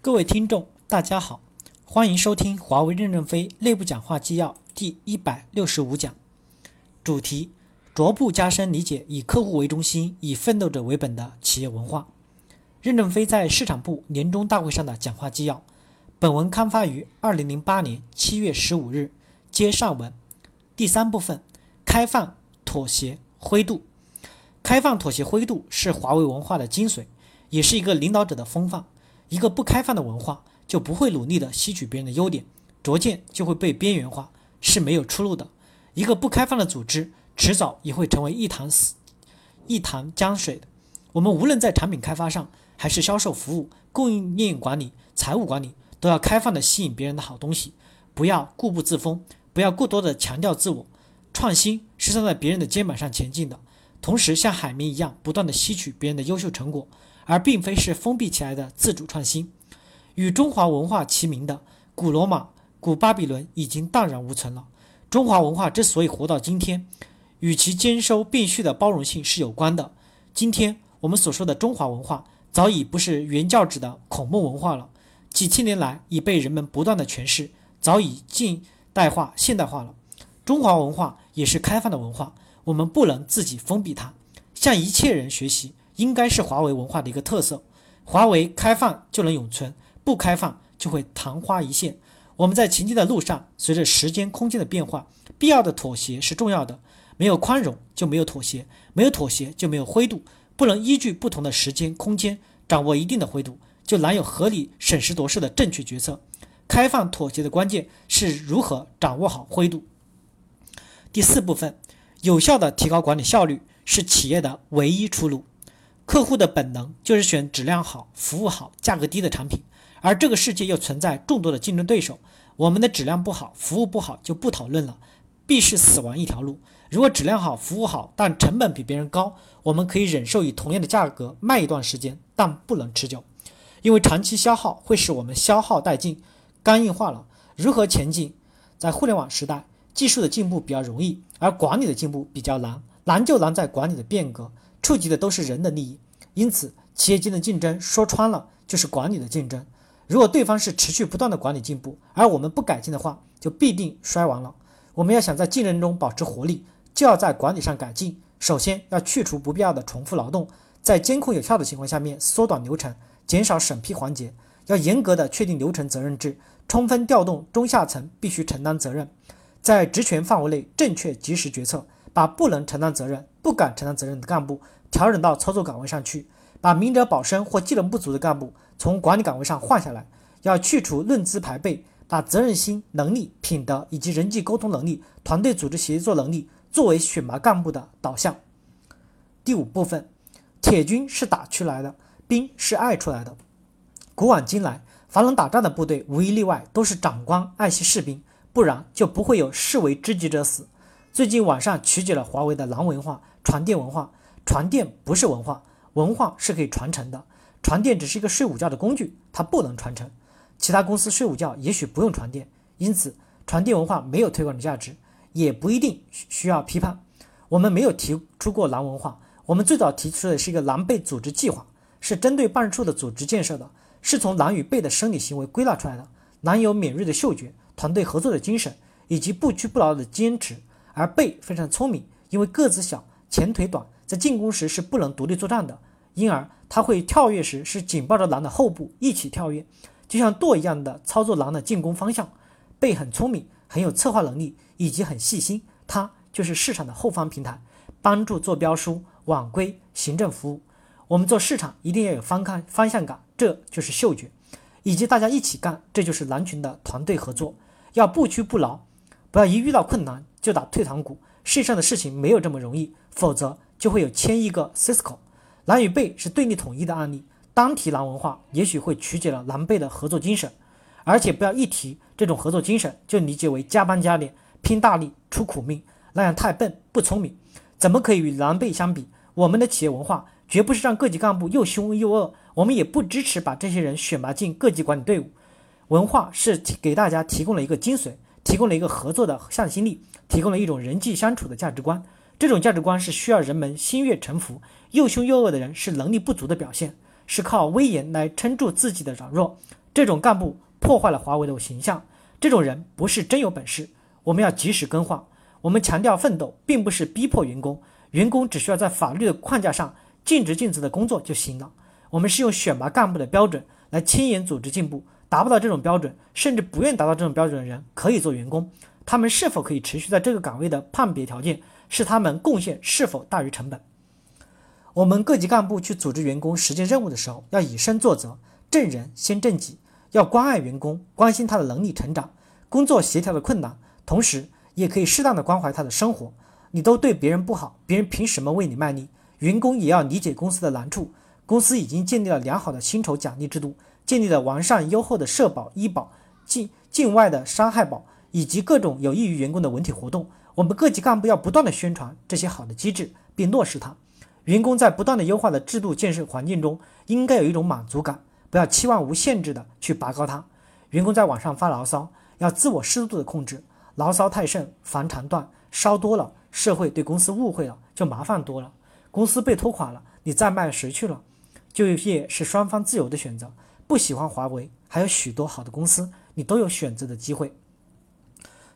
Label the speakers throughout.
Speaker 1: 各位听众，大家好，欢迎收听华为任正非内部讲话纪要第一百六十五讲，主题：逐步加深理解以客户为中心、以奋斗者为本的企业文化。任正非在市场部年终大会上的讲话纪要。本文刊发于二零零八年七月十五日，接上文。第三部分：开放、妥协、灰度。开放、妥协、灰度是华为文化的精髓，也是一个领导者的风范。一个不开放的文化，就不会努力的吸取别人的优点，逐渐就会被边缘化，是没有出路的。一个不开放的组织，迟早也会成为一潭死、一潭江水的。我们无论在产品开发上，还是销售服务、供应链管理、财务管理，都要开放的吸引别人的好东西，不要固步自封，不要过多的强调自我。创新是站在别人的肩膀上前进的，同时像海绵一样不断的吸取别人的优秀成果。而并非是封闭起来的自主创新，与中华文化齐名的古罗马、古巴比伦已经荡然无存了。中华文化之所以活到今天，与其兼收并蓄的包容性是有关的。今天我们所说的中华文化，早已不是原教旨的孔孟文化了，几千年来已被人们不断的诠释，早已近代化、现代化了。中华文化也是开放的文化，我们不能自己封闭它，向一切人学习。应该是华为文化的一个特色。华为开放就能永存，不开放就会昙花一现。我们在前进的路上，随着时间、空间的变化，必要的妥协是重要的。没有宽容就没有妥协，没有妥协就没有灰度。不能依据不同的时间、空间掌握一定的灰度，就难有合理审时度势的正确决策。开放妥协的关键是如何掌握好灰度。第四部分，有效的提高管理效率是企业的唯一出路。客户的本能就是选质量好、服务好、价格低的产品，而这个世界又存在众多的竞争对手。我们的质量不好、服务不好就不讨论了，必是死亡一条路。如果质量好、服务好，但成本比别人高，我们可以忍受以同样的价格卖一段时间，但不能持久，因为长期消耗会使我们消耗殆尽、肝硬化了。如何前进？在互联网时代，技术的进步比较容易，而管理的进步比较难。难就难在管理的变革。触及的都是人的利益，因此企业间的竞争说穿了就是管理的竞争。如果对方是持续不断的管理进步，而我们不改进的话，就必定衰亡了。我们要想在竞争中保持活力，就要在管理上改进。首先要去除不必要的重复劳动，在监控有效的情况下面缩短流程，减少审批环节，要严格的确定流程责任制，充分调动中下层必须承担责任，在职权范围内正确及时决策。把不能承担责任、不敢承担责任的干部调整到操作岗位上去，把明哲保身或技能不足的干部从管理岗位上换下来。要去除论资排辈，把责任心、能力、品德以及人际沟通能力、团队组织协作能力作为选拔干部的导向。第五部分，铁军是打出来的，兵是爱出来的。古往今来，凡能打仗的部队，无一例外都是长官爱惜士兵，不然就不会有士为知己者死。最近网上曲解了华为的“狼文化”、“床垫文化”。床垫不是文化，文化是可以传承的。床垫只是一个睡午觉的工具，它不能传承。其他公司睡午觉也许不用床垫，因此床垫文化没有推广的价值，也不一定需要批判。我们没有提出过“狼文化”，我们最早提出的是一个“狼狈组织计划”，是针对办事处的组织建设的，是从狼与狈的生理行为归纳出来的。狼有敏锐的嗅觉、团队合作的精神以及不屈不挠的坚持。而贝非常聪明，因为个子小、前腿短，在进攻时是不能独立作战的，因而他会跳跃时是紧抱着狼的后部一起跳跃，就像舵一样的操作狼的进攻方向。贝很聪明，很有策划能力，以及很细心。他就是市场的后方平台，帮助做标书、网规、行政服务。我们做市场一定要有方看方向感，这就是嗅觉，以及大家一起干，这就是狼群的团队合作。要不屈不挠，不要一遇到困难。就打退堂鼓，世上的事情没有这么容易，否则就会有千亿个 Cisco。狼与狈是对立统一的案例，单提狼文化，也许会曲解了狼狈的合作精神，而且不要一提这种合作精神就理解为加班加点、拼大力、出苦命，那样太笨不聪明，怎么可以与狼狈相比？我们的企业文化绝不是让各级干部又凶又恶，我们也不支持把这些人选拔进各级管理队伍。文化是给大家提供了一个精髓，提供了一个合作的向心力。提供了一种人际相处的价值观，这种价值观是需要人们心悦诚服。又凶又恶的人是能力不足的表现，是靠威严来撑住自己的软弱。这种干部破坏了华为的形象。这种人不是真有本事，我们要及时更换。我们强调奋斗，并不是逼迫员工，员工只需要在法律的框架上尽职尽责的工作就行了。我们是用选拔干部的标准来亲眼组织进步。达不到这种标准，甚至不愿达到这种标准的人，可以做员工。他们是否可以持续在这个岗位的判别条件，是他们贡献是否大于成本。我们各级干部去组织员工实践任务的时候，要以身作则，正人先正己，要关爱员工，关心他的能力成长、工作协调的困难，同时也可以适当的关怀他的生活。你都对别人不好，别人凭什么为你卖力？员工也要理解公司的难处。公司已经建立了良好的薪酬奖励制度。建立了完善优厚的社保、医保、境境外的伤害保以及各种有益于员工的文体活动。我们各级干部要不断的宣传这些好的机制，并落实它。员工在不断的优化的制度建设环境中，应该有一种满足感，不要期望无限制的去拔高它。员工在网上发牢骚，要自我适度的控制，牢骚太盛，防肠断，烧多了，社会对公司误会了，就麻烦多了。公司被拖垮了，你再卖谁去了？就业是双方自由的选择。不喜欢华为，还有许多好的公司，你都有选择的机会。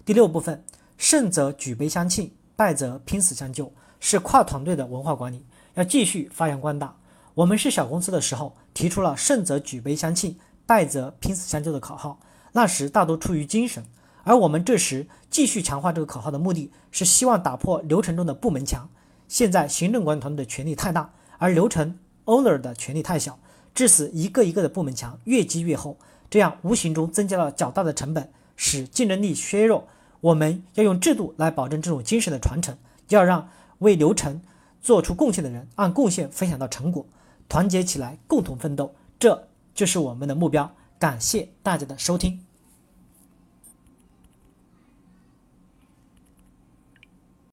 Speaker 1: 第六部分，胜则举杯相庆，败则拼死相救，是跨团队的文化管理，要继续发扬光大。我们是小公司的时候，提出了胜则举杯相庆，败则拼死相救的口号，那时大多出于精神。而我们这时继续强化这个口号的目的是希望打破流程中的部门墙。现在行政管理团队的权力太大，而流程 owner 的权力太小。致使一个一个的部门墙越积越厚，这样无形中增加了较大的成本，使竞争力削弱。我们要用制度来保证这种精神的传承，要让为流程做出贡献的人按贡献分享到成果，团结起来共同奋斗，这就是我们的目标。感谢大家的收听。